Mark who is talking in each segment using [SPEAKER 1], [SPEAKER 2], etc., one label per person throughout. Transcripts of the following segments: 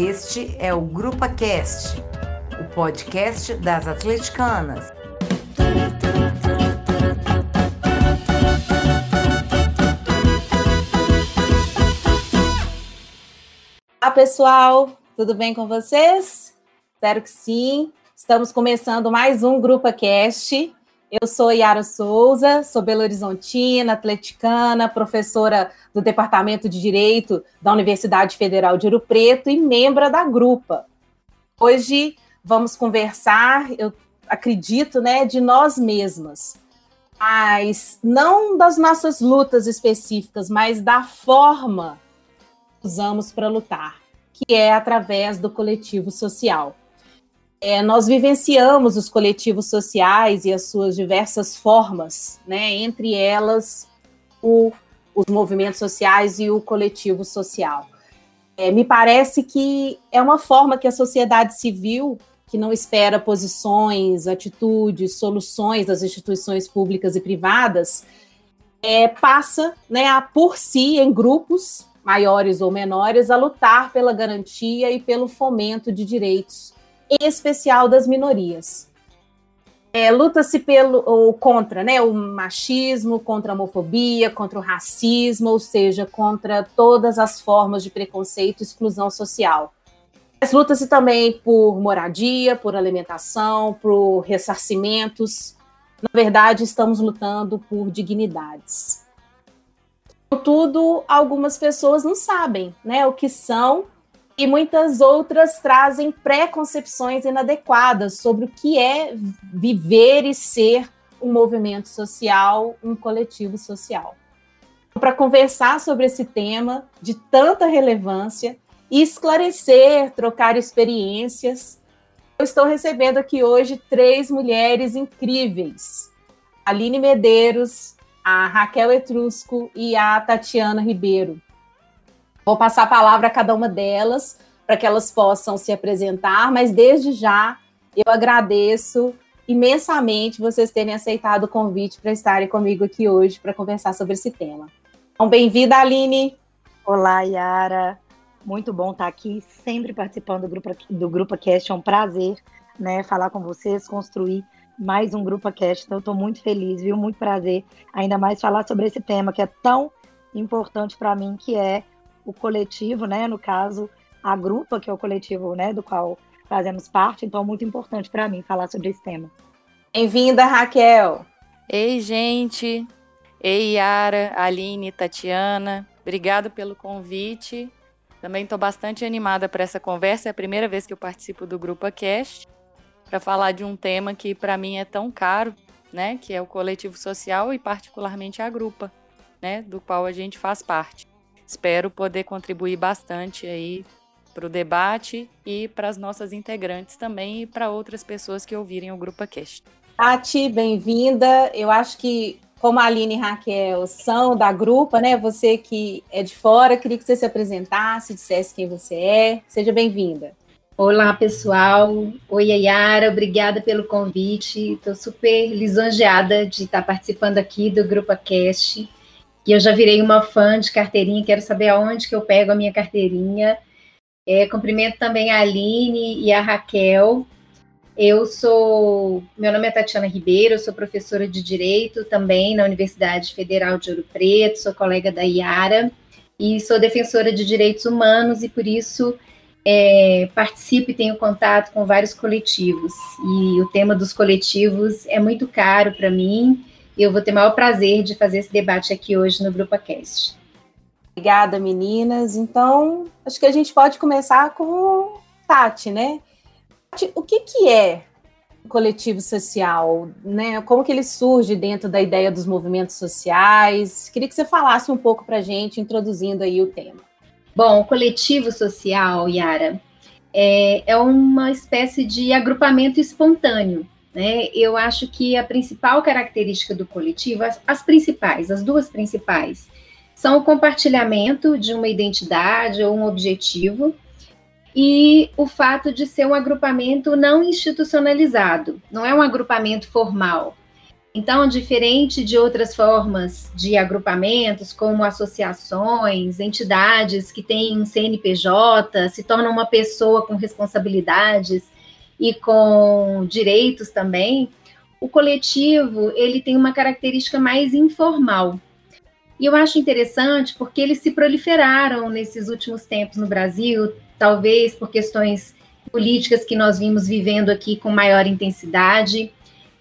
[SPEAKER 1] Este é o Grupa Cast, o podcast das atleticanas.
[SPEAKER 2] Olá, pessoal, tudo bem com vocês? Espero que sim. Estamos começando mais um Grupa Cast. Eu sou Yara Souza, sou Belo Horizontina, atleticana, professora do Departamento de Direito da Universidade Federal de Ouro Preto e membro da Grupa. Hoje vamos conversar, eu acredito, né, de nós mesmas, mas não das nossas lutas específicas, mas da forma que usamos para lutar, que é através do coletivo social. É, nós vivenciamos os coletivos sociais e as suas diversas formas, né? entre elas o, os movimentos sociais e o coletivo social. É, me parece que é uma forma que a sociedade civil, que não espera posições, atitudes, soluções das instituições públicas e privadas, é, passa né, a, por si, em grupos maiores ou menores, a lutar pela garantia e pelo fomento de direitos em especial das minorias. É, Luta-se pelo ou contra né, o machismo, contra a homofobia, contra o racismo, ou seja, contra todas as formas de preconceito e exclusão social. Mas luta-se também por moradia, por alimentação, por ressarcimentos. Na verdade, estamos lutando por dignidades. Contudo, algumas pessoas não sabem né, o que são e muitas outras trazem preconcepções inadequadas sobre o que é viver e ser um movimento social, um coletivo social. Para conversar sobre esse tema de tanta relevância e esclarecer, trocar experiências, eu estou recebendo aqui hoje três mulheres incríveis: Aline Medeiros, a Raquel Etrusco e a Tatiana Ribeiro. Vou passar a palavra a cada uma delas para que elas possam se apresentar, mas desde já eu agradeço imensamente vocês terem aceitado o convite para estarem comigo aqui hoje para conversar sobre esse tema. Então, bem-vinda, Aline.
[SPEAKER 3] Olá, Yara. Muito bom estar aqui, sempre participando do Grupo, do Grupo Cast. É um prazer né, falar com vocês, construir mais um Grupo Cast. Então, estou muito feliz, viu? Muito prazer, ainda mais falar sobre esse tema que é tão importante para mim, que é o coletivo, né? No caso, a grupa, que é o coletivo, né, do qual fazemos parte. Então, é muito importante para mim falar sobre esse tema.
[SPEAKER 2] Bem-vinda, Raquel.
[SPEAKER 4] Ei, gente. Ei, Yara, Aline, Tatiana. Obrigado pelo convite. Também estou bastante animada para essa conversa. É a primeira vez que eu participo do Grupo Cast para falar de um tema que para mim é tão caro, né? Que é o coletivo social e particularmente a grupa, né? Do qual a gente faz parte. Espero poder contribuir bastante aí para o debate e para as nossas integrantes também e para outras pessoas que ouvirem o Grupo Cast.
[SPEAKER 2] Tati, bem-vinda. Eu acho que, como a Aline e Raquel são da grupa, né? Você que é de fora, queria que você se apresentasse, dissesse quem você é. Seja bem-vinda.
[SPEAKER 5] Olá, pessoal. Oi, Yara. Obrigada pelo convite. Estou super lisonjeada de estar participando aqui do Grupo Cast. E eu já virei uma fã de carteirinha, quero saber aonde que eu pego a minha carteirinha. É, cumprimento também a Aline e a Raquel. Eu sou, meu nome é Tatiana Ribeiro, sou professora de Direito também na Universidade Federal de Ouro Preto, sou colega da Iara e sou defensora de direitos humanos e por isso é, participo e tenho contato com vários coletivos. E o tema dos coletivos é muito caro para mim eu vou ter o maior prazer de fazer esse debate aqui hoje no Grupo Cast.
[SPEAKER 2] Obrigada, meninas. Então, acho que a gente pode começar com Tati, né? Tati, o que, que é o coletivo social? Né? Como que ele surge dentro da ideia dos movimentos sociais? Queria que você falasse um pouco para a gente, introduzindo aí o tema.
[SPEAKER 5] Bom, o coletivo social, Yara, é, é uma espécie de agrupamento espontâneo né? Eu acho que a principal característica do coletivo, as, as principais, as duas principais, são o compartilhamento de uma identidade ou um objetivo e o fato de ser um agrupamento não institucionalizado, não é um agrupamento formal. Então, diferente de outras formas de agrupamentos, como associações, entidades que têm um CNPJ, se tornam uma pessoa com responsabilidades e com direitos também, o coletivo ele tem uma característica mais informal. E eu acho interessante porque eles se proliferaram nesses últimos tempos no Brasil, talvez por questões políticas que nós vimos vivendo aqui com maior intensidade,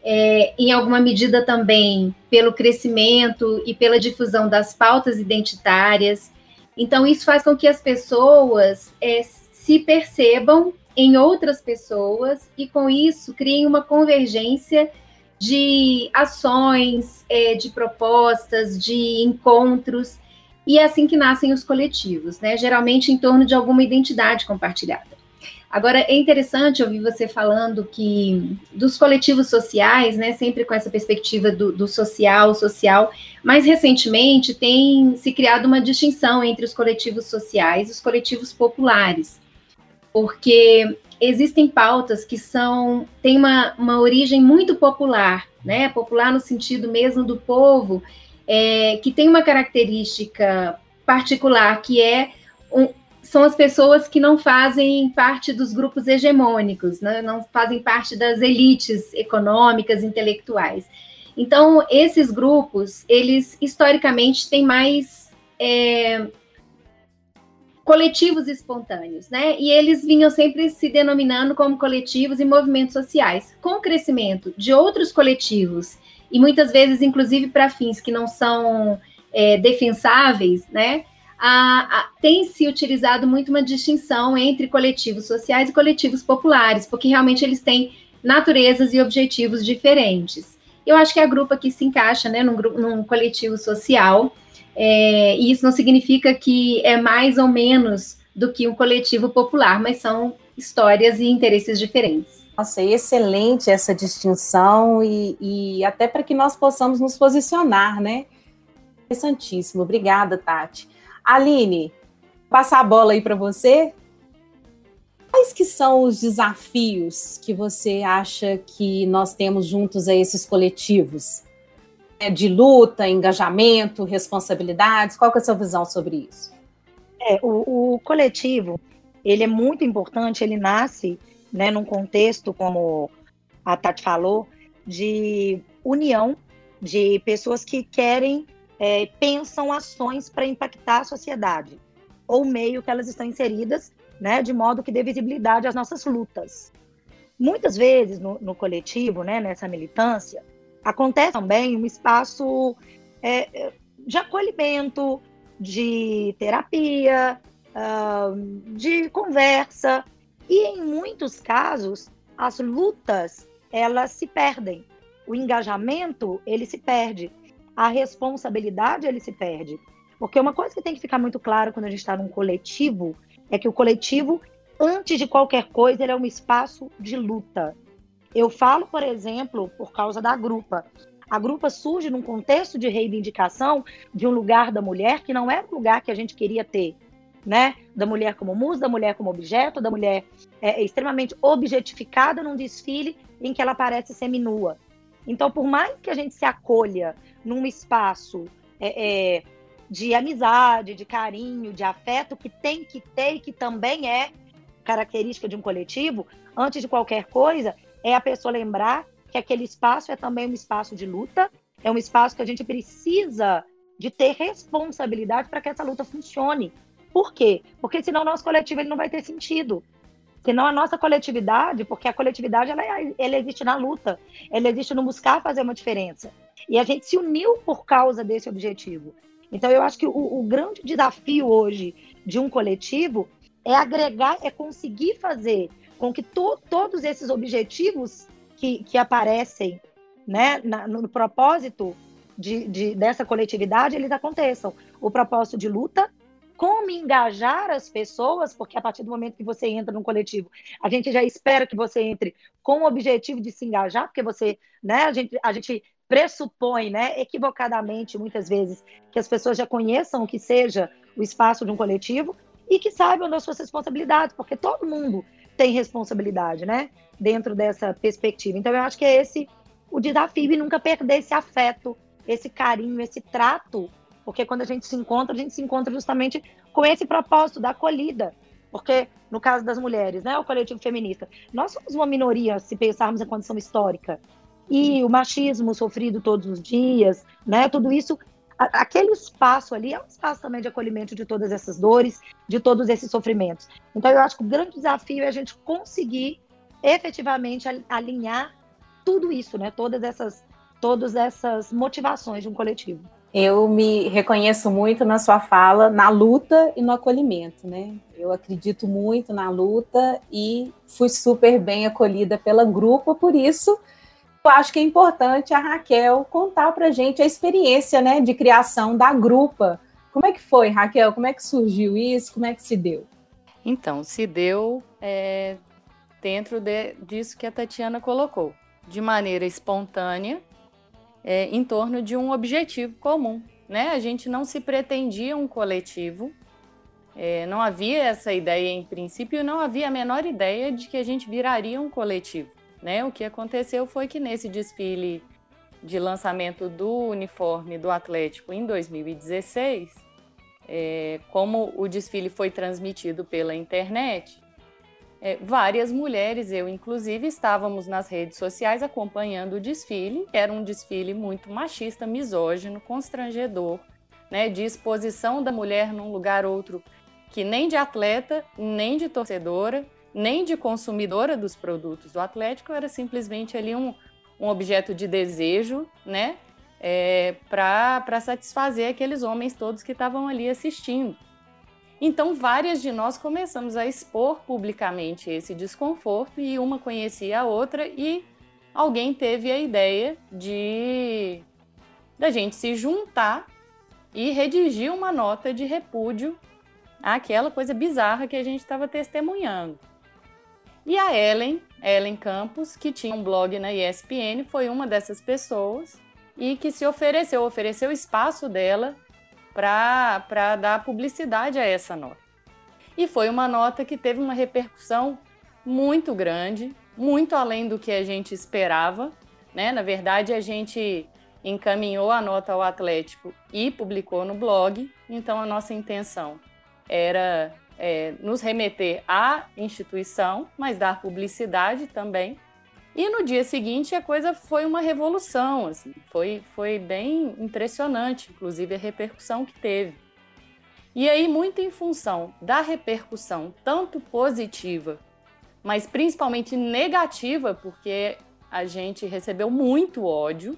[SPEAKER 5] é, em alguma medida também pelo crescimento e pela difusão das pautas identitárias. Então, isso faz com que as pessoas é, se percebam em outras pessoas e, com isso, criem uma convergência de ações, é, de propostas, de encontros, e é assim que nascem os coletivos, né? Geralmente em torno de alguma identidade compartilhada. Agora, é interessante ouvir você falando que dos coletivos sociais, né, sempre com essa perspectiva do, do social, social, mais recentemente tem se criado uma distinção entre os coletivos sociais e os coletivos populares, porque existem pautas que são têm uma, uma origem muito popular, né? Popular no sentido mesmo do povo, é, que tem uma característica particular, que é um, são as pessoas que não fazem parte dos grupos hegemônicos, né? não fazem parte das elites econômicas, intelectuais. Então, esses grupos, eles historicamente têm mais é, coletivos espontâneos, né? E eles vinham sempre se denominando como coletivos e movimentos sociais. Com o crescimento de outros coletivos, e muitas vezes, inclusive, para fins que não são é, defensáveis, né? Tem se utilizado muito uma distinção entre coletivos sociais e coletivos populares, porque realmente eles têm naturezas e objetivos diferentes. Eu acho que a grupo aqui se encaixa né, num, num coletivo social, é, e isso não significa que é mais ou menos do que um coletivo popular, mas são histórias e interesses diferentes.
[SPEAKER 2] Nossa, é excelente essa distinção e, e até para que nós possamos nos posicionar, né? Interessantíssimo. Obrigada, Tati. Aline, passar a bola aí para você. Quais que são os desafios que você acha que nós temos juntos a esses coletivos? É, de luta, engajamento, responsabilidades? Qual é a sua visão sobre isso?
[SPEAKER 3] É, o, o coletivo, ele é muito importante, ele nasce né, num contexto, como a Tati falou, de união de pessoas que querem, é, pensam ações para impactar a sociedade, ou meio que elas estão inseridas, né, de modo que dê visibilidade às nossas lutas. Muitas vezes no, no coletivo, né, nessa militância, acontece também um espaço é, de acolhimento, de terapia, uh, de conversa. E em muitos casos, as lutas elas se perdem. O engajamento ele se perde. A responsabilidade ele se perde. Porque uma coisa que tem que ficar muito claro quando a gente está num coletivo é que o coletivo, antes de qualquer coisa, ele é um espaço de luta. Eu falo, por exemplo, por causa da grupa. A grupa surge num contexto de reivindicação de um lugar da mulher que não era o lugar que a gente queria ter, né? Da mulher como musa, da mulher como objeto, da mulher é, extremamente objetificada num desfile em que ela parece seminua. Então, por mais que a gente se acolha num espaço é, é, de amizade, de carinho, de afeto, que tem que ter e que também é característica de um coletivo, antes de qualquer coisa, é a pessoa lembrar que aquele espaço é também um espaço de luta, é um espaço que a gente precisa de ter responsabilidade para que essa luta funcione. Por quê? Porque senão o nosso coletivo ele não vai ter sentido. Senão a nossa coletividade, porque a coletividade ela, ela existe na luta, ela existe no buscar fazer uma diferença. E a gente se uniu por causa desse objetivo. Então eu acho que o, o grande desafio hoje de um coletivo é agregar, é conseguir fazer com que to, todos esses objetivos que, que aparecem né, na, no propósito de, de, dessa coletividade, eles aconteçam. O propósito de luta, como engajar as pessoas, porque a partir do momento que você entra num coletivo, a gente já espera que você entre com o objetivo de se engajar, porque você, né, a gente, a gente pressupõe, né, equivocadamente, muitas vezes, que as pessoas já conheçam o que seja o espaço de um coletivo e que saibam das suas responsabilidades, porque todo mundo tem responsabilidade, né? Dentro dessa perspectiva. Então, eu acho que é esse o desafio e nunca perder esse afeto, esse carinho, esse trato, porque quando a gente se encontra, a gente se encontra justamente com esse propósito da acolhida. Porque, no caso das mulheres, né, o coletivo feminista, nós somos uma minoria, se pensarmos em condição histórica. E o machismo sofrido todos os dias, né, tudo isso, aquele espaço ali é um espaço também de acolhimento de todas essas dores, de todos esses sofrimentos. Então, eu acho que o grande desafio é a gente conseguir efetivamente alinhar tudo isso, né, todas essas, todas essas motivações de um coletivo.
[SPEAKER 2] Eu me reconheço muito na sua fala, na luta e no acolhimento, né? Eu acredito muito na luta e fui super bem acolhida pela grupo, por isso acho que é importante a Raquel contar para gente a experiência, né, de criação da grupa. Como é que foi, Raquel? Como é que surgiu isso? Como é que se deu?
[SPEAKER 4] Então, se deu é, dentro de, disso que a Tatiana colocou, de maneira espontânea, é, em torno de um objetivo comum. Né? A gente não se pretendia um coletivo, é, não havia essa ideia em princípio, não havia a menor ideia de que a gente viraria um coletivo. Né? O que aconteceu foi que nesse desfile de lançamento do uniforme do Atlético em 2016, é, como o desfile foi transmitido pela internet, é, várias mulheres, eu inclusive, estávamos nas redes sociais acompanhando o desfile. Era um desfile muito machista, misógino, constrangedor, né, de exposição da mulher num lugar outro que nem de atleta, nem de torcedora, nem de consumidora dos produtos do Atlético, era simplesmente ali um, um objeto de desejo, né, é, para satisfazer aqueles homens todos que estavam ali assistindo. Então, várias de nós começamos a expor publicamente esse desconforto e uma conhecia a outra e alguém teve a ideia de da gente se juntar e redigir uma nota de repúdio àquela coisa bizarra que a gente estava testemunhando. E a Ellen, Ellen Campos, que tinha um blog na ESPN, foi uma dessas pessoas e que se ofereceu, ofereceu espaço dela para dar publicidade a essa nota. E foi uma nota que teve uma repercussão muito grande, muito além do que a gente esperava. Né? Na verdade, a gente encaminhou a nota ao Atlético e publicou no blog, então a nossa intenção era é, nos remeter à instituição, mas dar publicidade também e no dia seguinte a coisa foi uma revolução, assim, foi, foi bem impressionante, inclusive a repercussão que teve. E aí, muito em função da repercussão, tanto positiva, mas principalmente negativa, porque a gente recebeu muito ódio,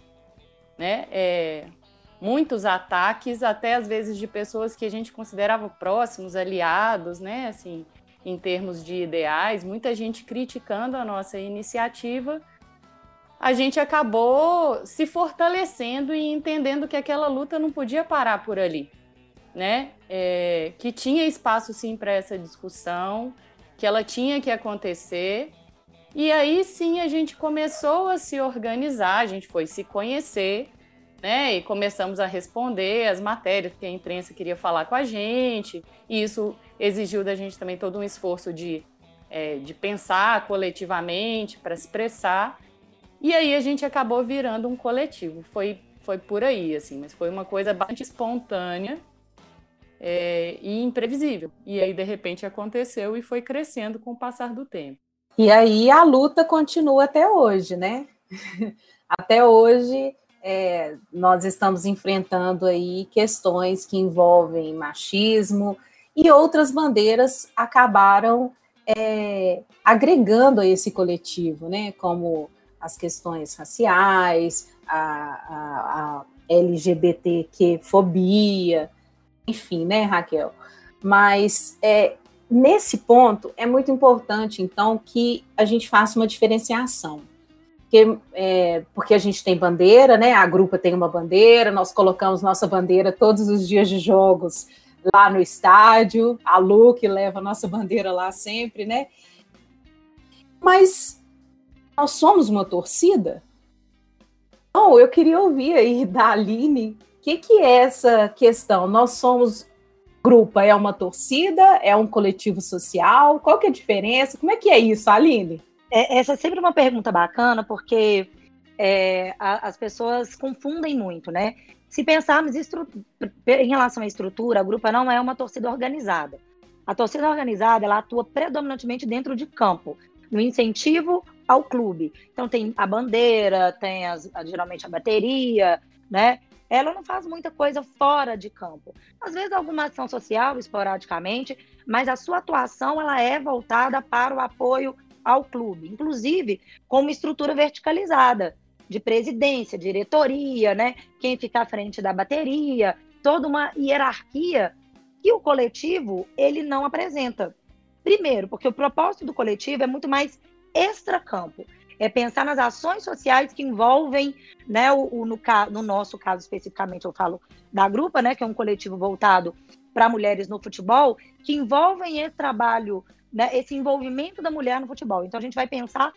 [SPEAKER 4] né? É, muitos ataques, até às vezes de pessoas que a gente considerava próximos, aliados, né? Assim, em termos de ideais, muita gente criticando a nossa iniciativa, a gente acabou se fortalecendo e entendendo que aquela luta não podia parar por ali, né? É, que tinha espaço sim para essa discussão, que ela tinha que acontecer. E aí sim a gente começou a se organizar, a gente foi se conhecer, né? E começamos a responder as matérias que a imprensa queria falar com a gente. E isso exigiu da gente também todo um esforço de, é, de pensar coletivamente, para expressar. E aí a gente acabou virando um coletivo. Foi, foi por aí, assim, mas foi uma coisa bastante espontânea é, e imprevisível. E aí, de repente, aconteceu e foi crescendo com o passar do tempo.
[SPEAKER 2] E aí a luta continua até hoje, né? até hoje é, nós estamos enfrentando aí questões que envolvem machismo e outras bandeiras acabaram é, agregando a esse coletivo, né? Como as questões raciais, a, a, a LGBTQ-fobia, enfim, né, Raquel? Mas é, nesse ponto é muito importante, então, que a gente faça uma diferenciação porque, é, porque a gente tem bandeira, né? A grupa tem uma bandeira, nós colocamos nossa bandeira todos os dias de jogos lá no estádio, a Lu que leva a nossa bandeira lá sempre, né? Mas nós somos uma torcida? Então, eu queria ouvir aí da Aline, o que, que é essa questão? Nós somos grupo, é uma torcida, é um coletivo social? Qual que é a diferença? Como é que é isso, Aline?
[SPEAKER 3] É, essa é sempre uma pergunta bacana, porque é, a, as pessoas confundem muito, né? Se pensarmos em relação à estrutura, a Grupa não é uma torcida organizada. A torcida organizada ela atua predominantemente dentro de campo, no incentivo ao clube. Então tem a bandeira, tem as, geralmente a bateria, né? Ela não faz muita coisa fora de campo. Às vezes alguma ação social, esporadicamente, mas a sua atuação ela é voltada para o apoio ao clube, inclusive com uma estrutura verticalizada de presidência, diretoria, né? Quem fica à frente da bateria, toda uma hierarquia que o coletivo ele não apresenta. Primeiro, porque o propósito do coletivo é muito mais extracampo. É pensar nas ações sociais que envolvem, né, o, o no, no, nosso caso especificamente, eu falo da Grupa, né, que é um coletivo voltado para mulheres no futebol, que envolvem esse trabalho, né, esse envolvimento da mulher no futebol. Então a gente vai pensar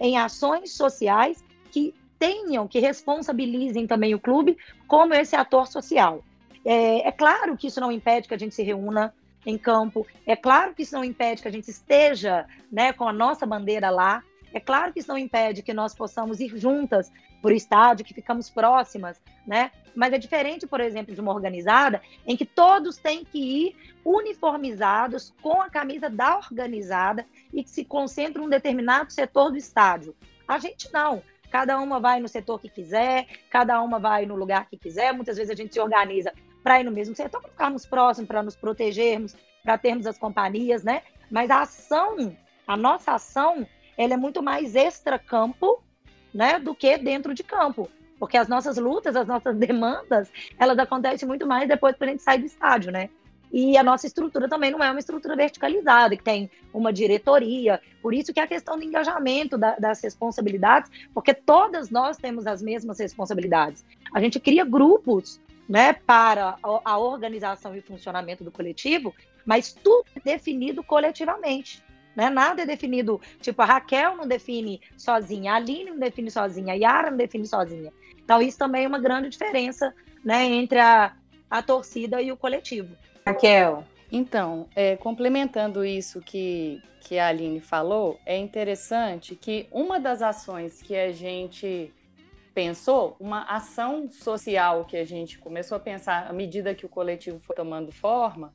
[SPEAKER 3] em ações sociais que tenham, que responsabilizem também o clube como esse ator social. É, é, claro que isso não impede que a gente se reúna em campo, é claro que isso não impede que a gente esteja né, com a nossa bandeira lá, é claro que isso não impede que nós possamos ir juntas para o estádio, que ficamos próximas, né? Mas é diferente, por exemplo, de uma organizada em que todos têm que ir uniformizados com a camisa da organizada e que se concentram em um determinado setor do estádio. A gente não. Cada uma vai no setor que quiser, cada uma vai no lugar que quiser. Muitas vezes a gente se organiza para ir no mesmo setor, para ficarmos próximos, para nos protegermos, para termos as companhias, né? Mas a ação, a nossa ação, ela é muito mais extra-campo, né, do que dentro de campo. Porque as nossas lutas, as nossas demandas, elas acontecem muito mais depois que a gente sai do estádio, né? E a nossa estrutura também não é uma estrutura verticalizada, que tem uma diretoria. Por isso que é a questão do engajamento da, das responsabilidades, porque todas nós temos as mesmas responsabilidades. A gente cria grupos né, para a organização e funcionamento do coletivo, mas tudo é definido coletivamente. Né? Nada é definido, tipo, a Raquel não define sozinha, a Aline não define sozinha, a Yara não define sozinha. Então, isso também é uma grande diferença né, entre a, a torcida e o coletivo.
[SPEAKER 2] Raquel.
[SPEAKER 4] Então, é, complementando isso que, que a Aline falou, é interessante que uma das ações que a gente pensou, uma ação social que a gente começou a pensar à medida que o coletivo foi tomando forma,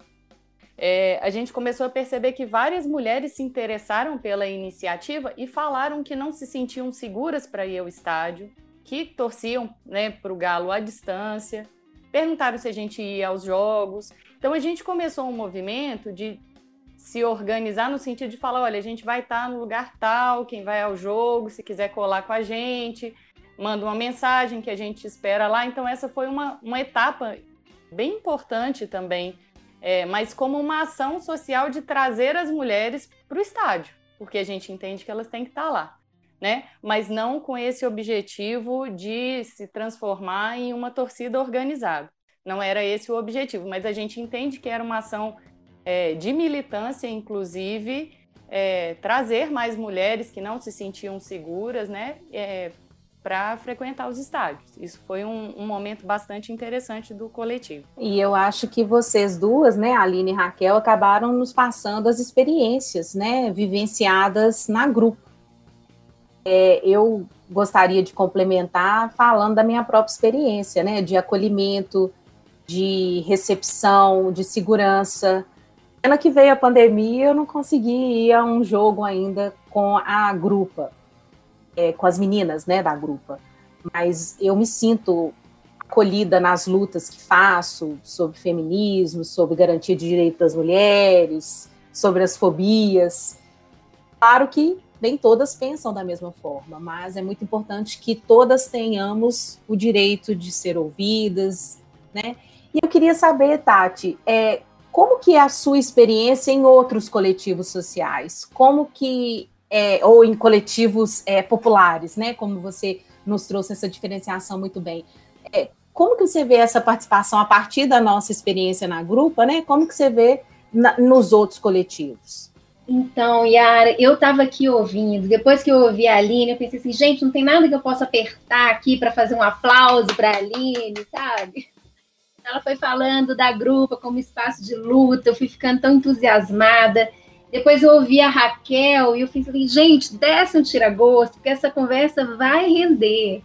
[SPEAKER 4] é, a gente começou a perceber que várias mulheres se interessaram pela iniciativa e falaram que não se sentiam seguras para ir ao estádio, que torciam né, para o Galo à distância, perguntaram se a gente ia aos jogos. Então a gente começou um movimento de se organizar no sentido de falar, olha, a gente vai estar no lugar tal, quem vai ao jogo, se quiser colar com a gente, manda uma mensagem que a gente espera lá. Então, essa foi uma, uma etapa bem importante também, é, mas como uma ação social de trazer as mulheres para o estádio, porque a gente entende que elas têm que estar lá. Né? Mas não com esse objetivo de se transformar em uma torcida organizada. Não era esse o objetivo, mas a gente entende que era uma ação é, de militância, inclusive, é, trazer mais mulheres que não se sentiam seguras, né, é, para frequentar os estádios. Isso foi um, um, momento bastante interessante do coletivo.
[SPEAKER 2] E eu acho que vocês duas, né, Aline e Raquel, acabaram nos passando as experiências, né, vivenciadas na grupo. É, eu gostaria de complementar falando da minha própria experiência, né, de acolhimento, de recepção, de segurança. Pena que veio a pandemia, eu não consegui ir a um jogo ainda com a grupa é, com as meninas, né, da grupa. Mas eu me sinto acolhida nas lutas que faço sobre feminismo, sobre garantia de direitos das mulheres, sobre as fobias. Claro que nem todas pensam da mesma forma, mas é muito importante que todas tenhamos o direito de ser ouvidas, né? E eu queria saber, Tati, é, como que é a sua experiência em outros coletivos sociais? Como que é, ou em coletivos é, populares, né? Como você nos trouxe essa diferenciação muito bem. É, como que você vê essa participação a partir da nossa experiência na grupa, né? Como que você vê na, nos outros coletivos?
[SPEAKER 5] Então, Yara, eu estava aqui ouvindo, depois que eu ouvi a Aline, eu pensei assim, gente, não tem nada que eu possa apertar aqui para fazer um aplauso para a Aline, sabe? Ela foi falando da grupa como espaço de luta, eu fui ficando tão entusiasmada. Depois eu ouvi a Raquel e eu falei, gente, desce um tira-gosto, porque essa conversa vai render.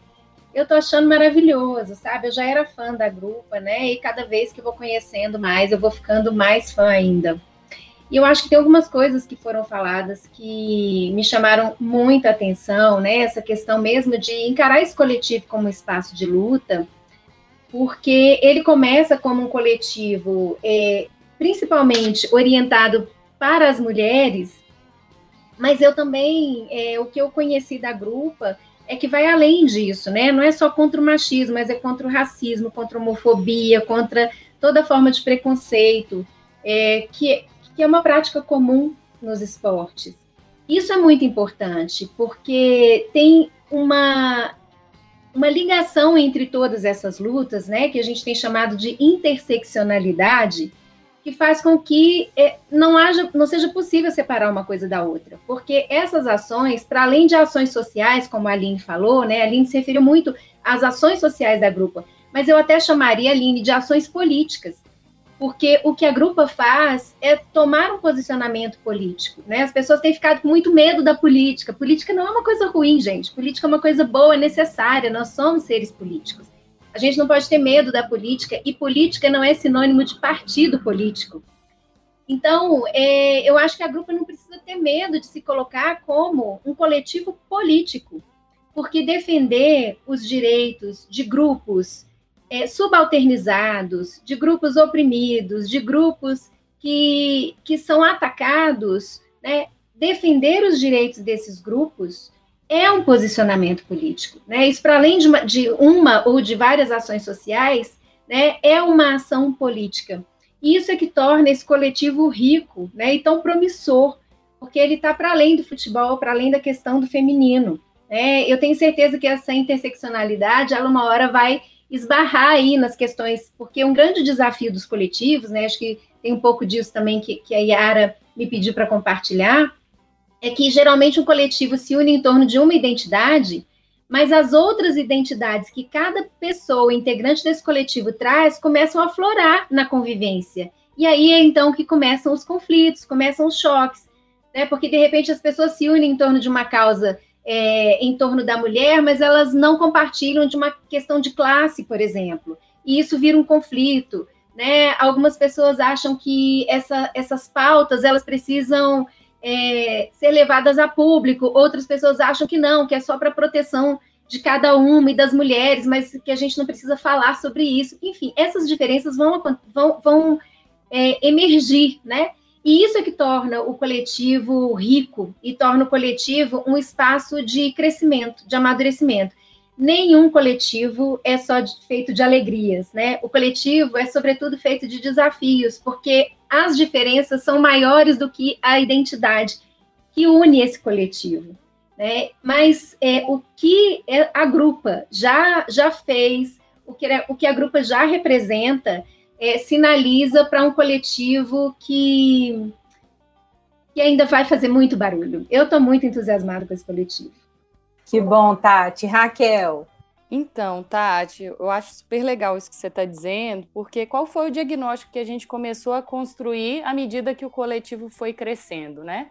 [SPEAKER 5] eu tô achando maravilhoso, sabe? Eu já era fã da grupa, né? E cada vez que eu vou conhecendo mais, eu vou ficando mais fã ainda. E eu acho que tem algumas coisas que foram faladas que me chamaram muita atenção, né? Essa questão mesmo de encarar esse coletivo como um espaço de luta, porque ele começa como um coletivo é, principalmente orientado para as mulheres, mas eu também, é, o que eu conheci da grupa é que vai além disso, né? Não é só contra o machismo, mas é contra o racismo, contra a homofobia, contra toda forma de preconceito, é, que, que é uma prática comum nos esportes. Isso é muito importante, porque tem uma, uma ligação entre todas essas lutas, né, que a gente tem chamado de interseccionalidade, que faz com que é, não haja, não seja possível separar uma coisa da outra, porque essas ações, para além de ações sociais, como a Aline falou, né, a Aline se referiu muito às ações sociais da grupa, mas eu até chamaria, Aline, de ações políticas, porque o que a grupa faz é tomar um posicionamento político, né? As pessoas têm ficado com muito medo da política. Política não é uma coisa ruim, gente. Política é uma coisa boa, é necessária. Nós somos seres políticos. A gente não pode ter medo da política, e política não é sinônimo de partido político. Então, é, eu acho que a grupo não precisa ter medo de se colocar como um coletivo político, porque defender os direitos de grupos é, subalternizados, de grupos oprimidos, de grupos que, que são atacados, né, defender os direitos desses grupos é um posicionamento político. Né? Isso, para além de uma, de uma, ou de várias ações sociais, né, é uma ação política. E isso é que torna esse coletivo rico né, e tão promissor, porque ele está para além do futebol, para além da questão do feminino. Né? Eu tenho certeza que essa interseccionalidade, ela uma hora vai esbarrar aí nas questões, porque um grande desafio dos coletivos, né, acho que tem um pouco disso também que, que a Yara me pediu para compartilhar, é que geralmente um coletivo se une em torno de uma identidade, mas as outras identidades que cada pessoa, integrante desse coletivo, traz, começam a florar na convivência. E aí é então que começam os conflitos, começam os choques, né? Porque de repente as pessoas se unem em torno de uma causa é, em torno da mulher, mas elas não compartilham de uma questão de classe, por exemplo. E isso vira um conflito. Né? Algumas pessoas acham que essa, essas pautas elas precisam é, ser levadas a público, outras pessoas acham que não, que é só para proteção de cada uma e das mulheres, mas que a gente não precisa falar sobre isso. Enfim, essas diferenças vão, vão, vão é, emergir, né? E isso é que torna o coletivo rico e torna o coletivo um espaço de crescimento, de amadurecimento. Nenhum coletivo é só de, feito de alegrias, né? O coletivo é, sobretudo, feito de desafios, porque as diferenças são maiores do que a identidade que une esse coletivo. Né? Mas é, o que a grupa já, já fez, o que, o que a grupa já representa, é, sinaliza para um coletivo que, que ainda vai fazer muito barulho. Eu estou muito entusiasmada com esse coletivo.
[SPEAKER 2] Que bom, Tati. Raquel,
[SPEAKER 4] então, Tati, eu acho super legal isso que você está dizendo, porque qual foi o diagnóstico que a gente começou a construir à medida que o coletivo foi crescendo, né?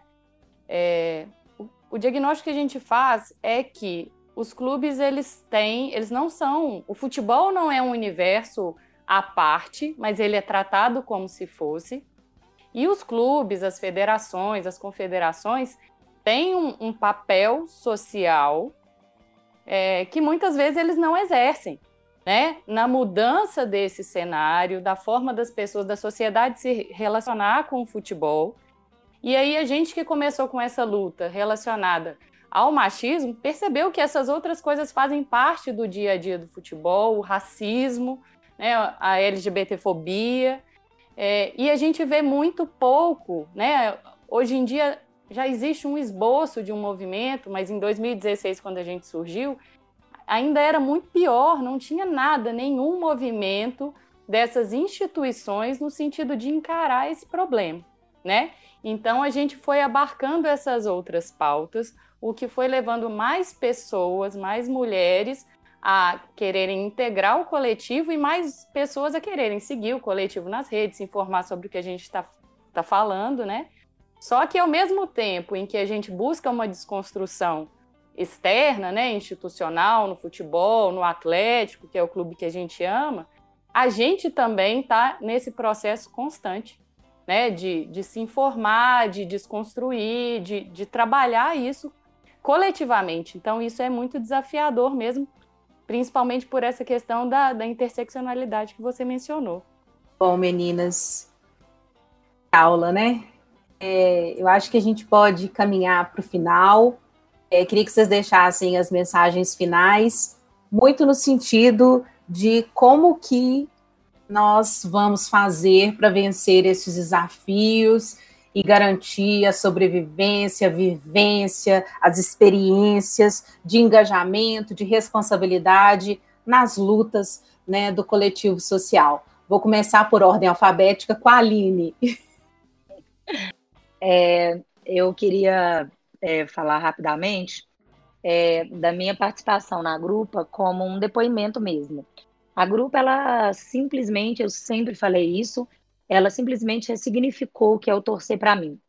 [SPEAKER 4] É, o, o diagnóstico que a gente faz é que os clubes eles têm, eles não são, o futebol não é um universo à parte, mas ele é tratado como se fosse. E os clubes, as federações, as confederações têm um, um papel social é, que muitas vezes eles não exercem. Né? Na mudança desse cenário, da forma das pessoas, da sociedade se relacionar com o futebol. E aí a gente que começou com essa luta relacionada ao machismo, percebeu que essas outras coisas fazem parte do dia a dia do futebol, o racismo, né, a LGBTfobia, é, e a gente vê muito pouco, né? Hoje em dia já existe um esboço de um movimento, mas em 2016, quando a gente surgiu, ainda era muito pior, não tinha nada, nenhum movimento dessas instituições no sentido de encarar esse problema, né? Então a gente foi abarcando essas outras pautas, o que foi levando mais pessoas, mais mulheres a quererem integrar o coletivo e mais pessoas a quererem seguir o coletivo nas redes, informar sobre o que a gente está tá falando, né? Só que ao mesmo tempo em que a gente busca uma desconstrução externa, né, institucional, no futebol, no Atlético, que é o clube que a gente ama, a gente também está nesse processo constante, né, de, de se informar, de desconstruir, de, de trabalhar isso coletivamente. Então, isso é muito desafiador mesmo, principalmente por essa questão da, da interseccionalidade que você mencionou.
[SPEAKER 2] Bom, meninas, aula, né? É, eu acho que a gente pode caminhar para o final. É, queria que vocês deixassem as mensagens finais, muito no sentido de como que nós vamos fazer para vencer esses desafios e garantir a sobrevivência, a vivência, as experiências de engajamento, de responsabilidade nas lutas né, do coletivo social. Vou começar por ordem alfabética com a Aline.
[SPEAKER 3] É, eu queria é, falar rapidamente é, da minha participação na grupa como um depoimento mesmo. A grupa, ela simplesmente, eu sempre falei isso, ela simplesmente ressignificou o que é o torcer para mim.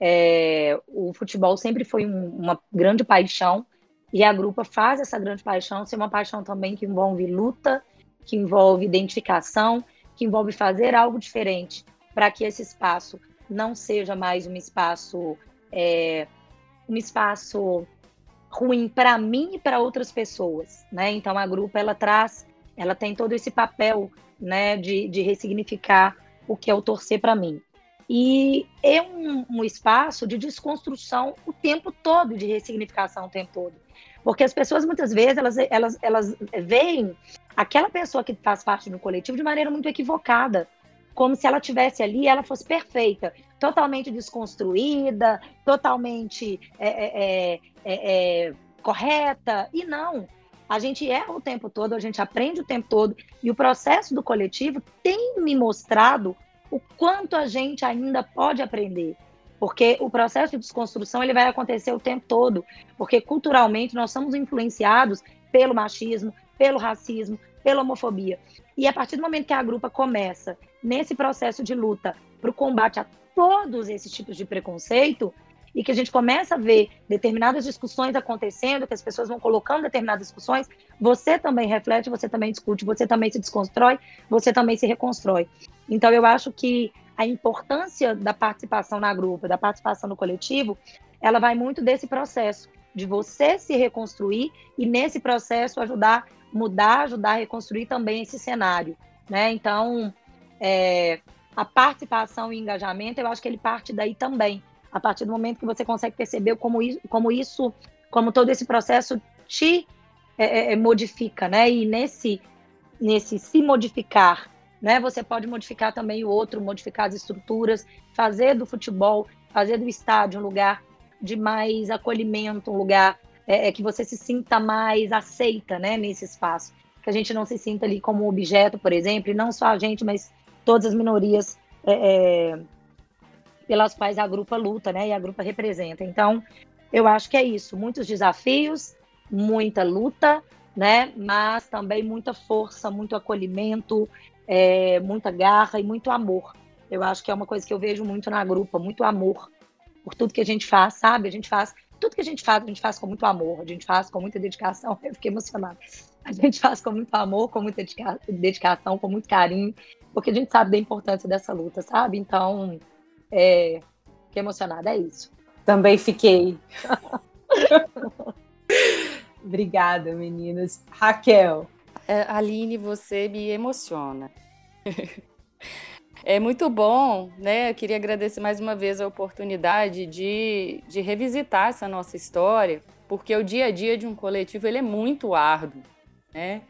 [SPEAKER 3] É, o futebol sempre foi um, uma grande paixão e a grupa faz essa grande paixão ser uma paixão também que envolve luta, que envolve identificação, que envolve fazer algo diferente para que esse espaço não seja mais um espaço é, um espaço ruim para mim e para outras pessoas, né? Então a grupo ela traz, ela tem todo esse papel, né, de, de ressignificar o que é o torcer para mim. E é um, um, espaço de desconstrução o tempo todo, de ressignificação o tempo todo. Porque as pessoas, muitas vezes, elas, elas, elas veem aquela pessoa que faz parte do coletivo de maneira muito equivocada como se ela tivesse ali, ela fosse perfeita, totalmente desconstruída, totalmente é, é, é, é, é correta. E não, a gente erra o tempo todo, a gente aprende o tempo todo, e o processo do coletivo tem me mostrado o quanto a gente ainda pode aprender. Porque o processo de desconstrução ele vai acontecer o tempo todo, porque culturalmente nós somos influenciados pelo machismo, pelo racismo, pela homofobia. E a partir do momento que a grupa começa nesse processo de luta para o combate a todos esses tipos de preconceito, e que a gente começa a ver determinadas discussões acontecendo, que as pessoas vão colocando determinadas discussões, você também reflete, você também discute, você também se desconstrói, você também se reconstrói. Então, eu acho que a importância da participação na grupo, da participação no coletivo, ela vai muito desse processo de você se reconstruir e nesse processo ajudar mudar, ajudar a reconstruir também esse cenário, né? Então, é, a participação e engajamento, eu acho que ele parte daí também, a partir do momento que você consegue perceber como isso, como, isso, como todo esse processo te é, é, é, modifica, né? E nesse, nesse se modificar, né? Você pode modificar também o outro, modificar as estruturas, fazer do futebol, fazer do estádio um lugar de mais acolhimento, um lugar é, é, que você se sinta mais aceita né, nesse espaço. Que a gente não se sinta ali como objeto, por exemplo, e não só a gente, mas todas as minorias é, é, pelas quais a grupa luta, né? E a grupa representa. Então, eu acho que é isso. Muitos desafios, muita luta, né? Mas também muita força, muito acolhimento, é, muita garra e muito amor. Eu acho que é uma coisa que eu vejo muito na grupa, muito amor por tudo que a gente faz, sabe? A gente faz tudo que a gente faz, a gente faz com muito amor, a gente faz com muita dedicação. Eu fiquei emocionada. A gente faz com muito amor, com muita dedicação, com muito carinho, porque a gente sabe da importância dessa luta, sabe? Então, é, fiquei emocionada, é isso.
[SPEAKER 2] Também fiquei. Obrigada, meninas. Raquel.
[SPEAKER 4] É, Aline, você me emociona. É muito bom, né? Eu queria agradecer mais uma vez a oportunidade de, de revisitar essa nossa história, porque o dia a dia de um coletivo ele é muito árduo, né?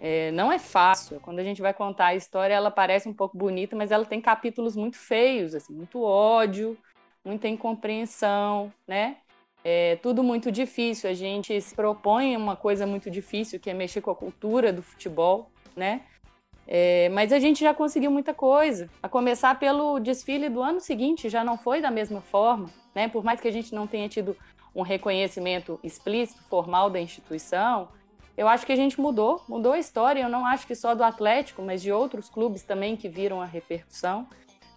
[SPEAKER 4] É, não é fácil. Quando a gente vai contar a história, ela parece um pouco bonita, mas ela tem capítulos muito feios, assim, muito ódio, muita incompreensão, né? É tudo muito difícil. A gente se propõe uma coisa muito difícil, que é mexer com a cultura do futebol, né? É, mas a gente já conseguiu muita coisa. A começar pelo desfile do ano seguinte, já não foi da mesma forma, né? Por mais que a gente não tenha tido um reconhecimento explícito, formal da instituição, eu acho que a gente mudou, mudou a história. Eu não acho que só do Atlético, mas de outros clubes também que viram a repercussão,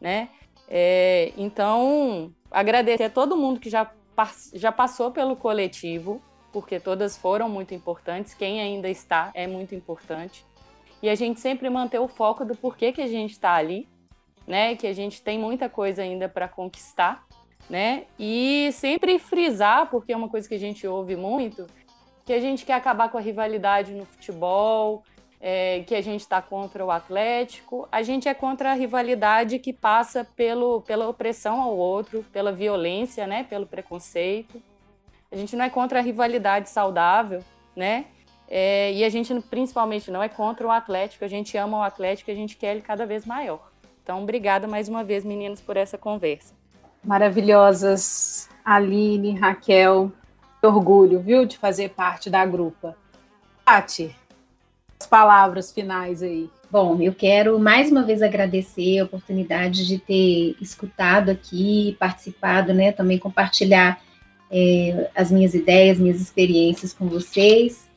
[SPEAKER 4] né? É, então, agradecer a todo mundo que já, já passou pelo coletivo, porque todas foram muito importantes. Quem ainda está é muito importante. E a gente sempre manter o foco do porquê que a gente está ali, né? Que a gente tem muita coisa ainda para conquistar, né? E sempre frisar, porque é uma coisa que a gente ouve muito, que a gente quer acabar com a rivalidade no futebol, é, que a gente está contra o Atlético. A gente é contra a rivalidade que passa pelo, pela opressão ao outro, pela violência, né? Pelo preconceito. A gente não é contra a rivalidade saudável, né? É, e a gente principalmente não é contra o Atlético, a gente ama o Atlético e a gente quer ele cada vez maior. Então, obrigada mais uma vez, meninas, por essa conversa.
[SPEAKER 2] Maravilhosas, Aline, Raquel, orgulho, viu, de fazer parte da grupa. Tati, as palavras finais aí.
[SPEAKER 5] Bom, eu quero mais uma vez agradecer a oportunidade de ter escutado aqui, participado, né, também compartilhar é, as minhas ideias, minhas experiências com vocês.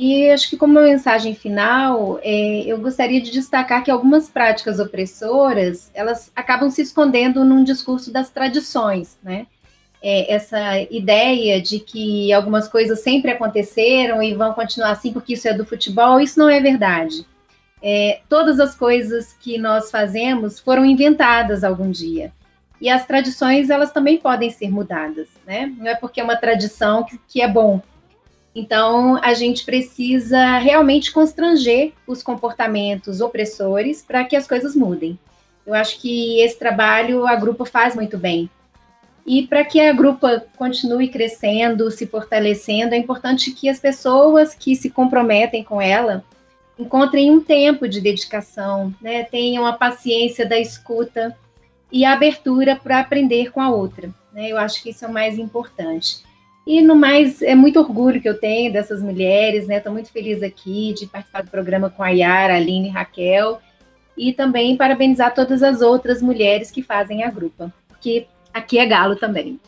[SPEAKER 5] E acho que como mensagem final, é, eu gostaria de destacar que algumas práticas opressoras, elas acabam se escondendo num discurso das tradições, né? É, essa ideia de que algumas coisas sempre aconteceram e vão continuar assim porque isso é do futebol, isso não é verdade. É, todas as coisas que nós fazemos foram inventadas algum dia. E as tradições, elas também podem ser mudadas, né? Não é porque é uma tradição que, que é bom, então, a gente precisa realmente constranger os comportamentos opressores para que as coisas mudem. Eu acho que esse trabalho a grupo faz muito bem. E para que a grupo continue crescendo, se fortalecendo, é importante que as pessoas que se comprometem com ela encontrem um tempo de dedicação, né? tenham a paciência da escuta e a abertura para aprender com a outra. Né? Eu acho que isso é o mais importante. E no mais, é muito orgulho que eu tenho dessas mulheres, né? Estou muito feliz aqui de participar do programa com a Yara, Aline e Raquel. E também parabenizar todas as outras mulheres que fazem a grupa, porque aqui é galo também.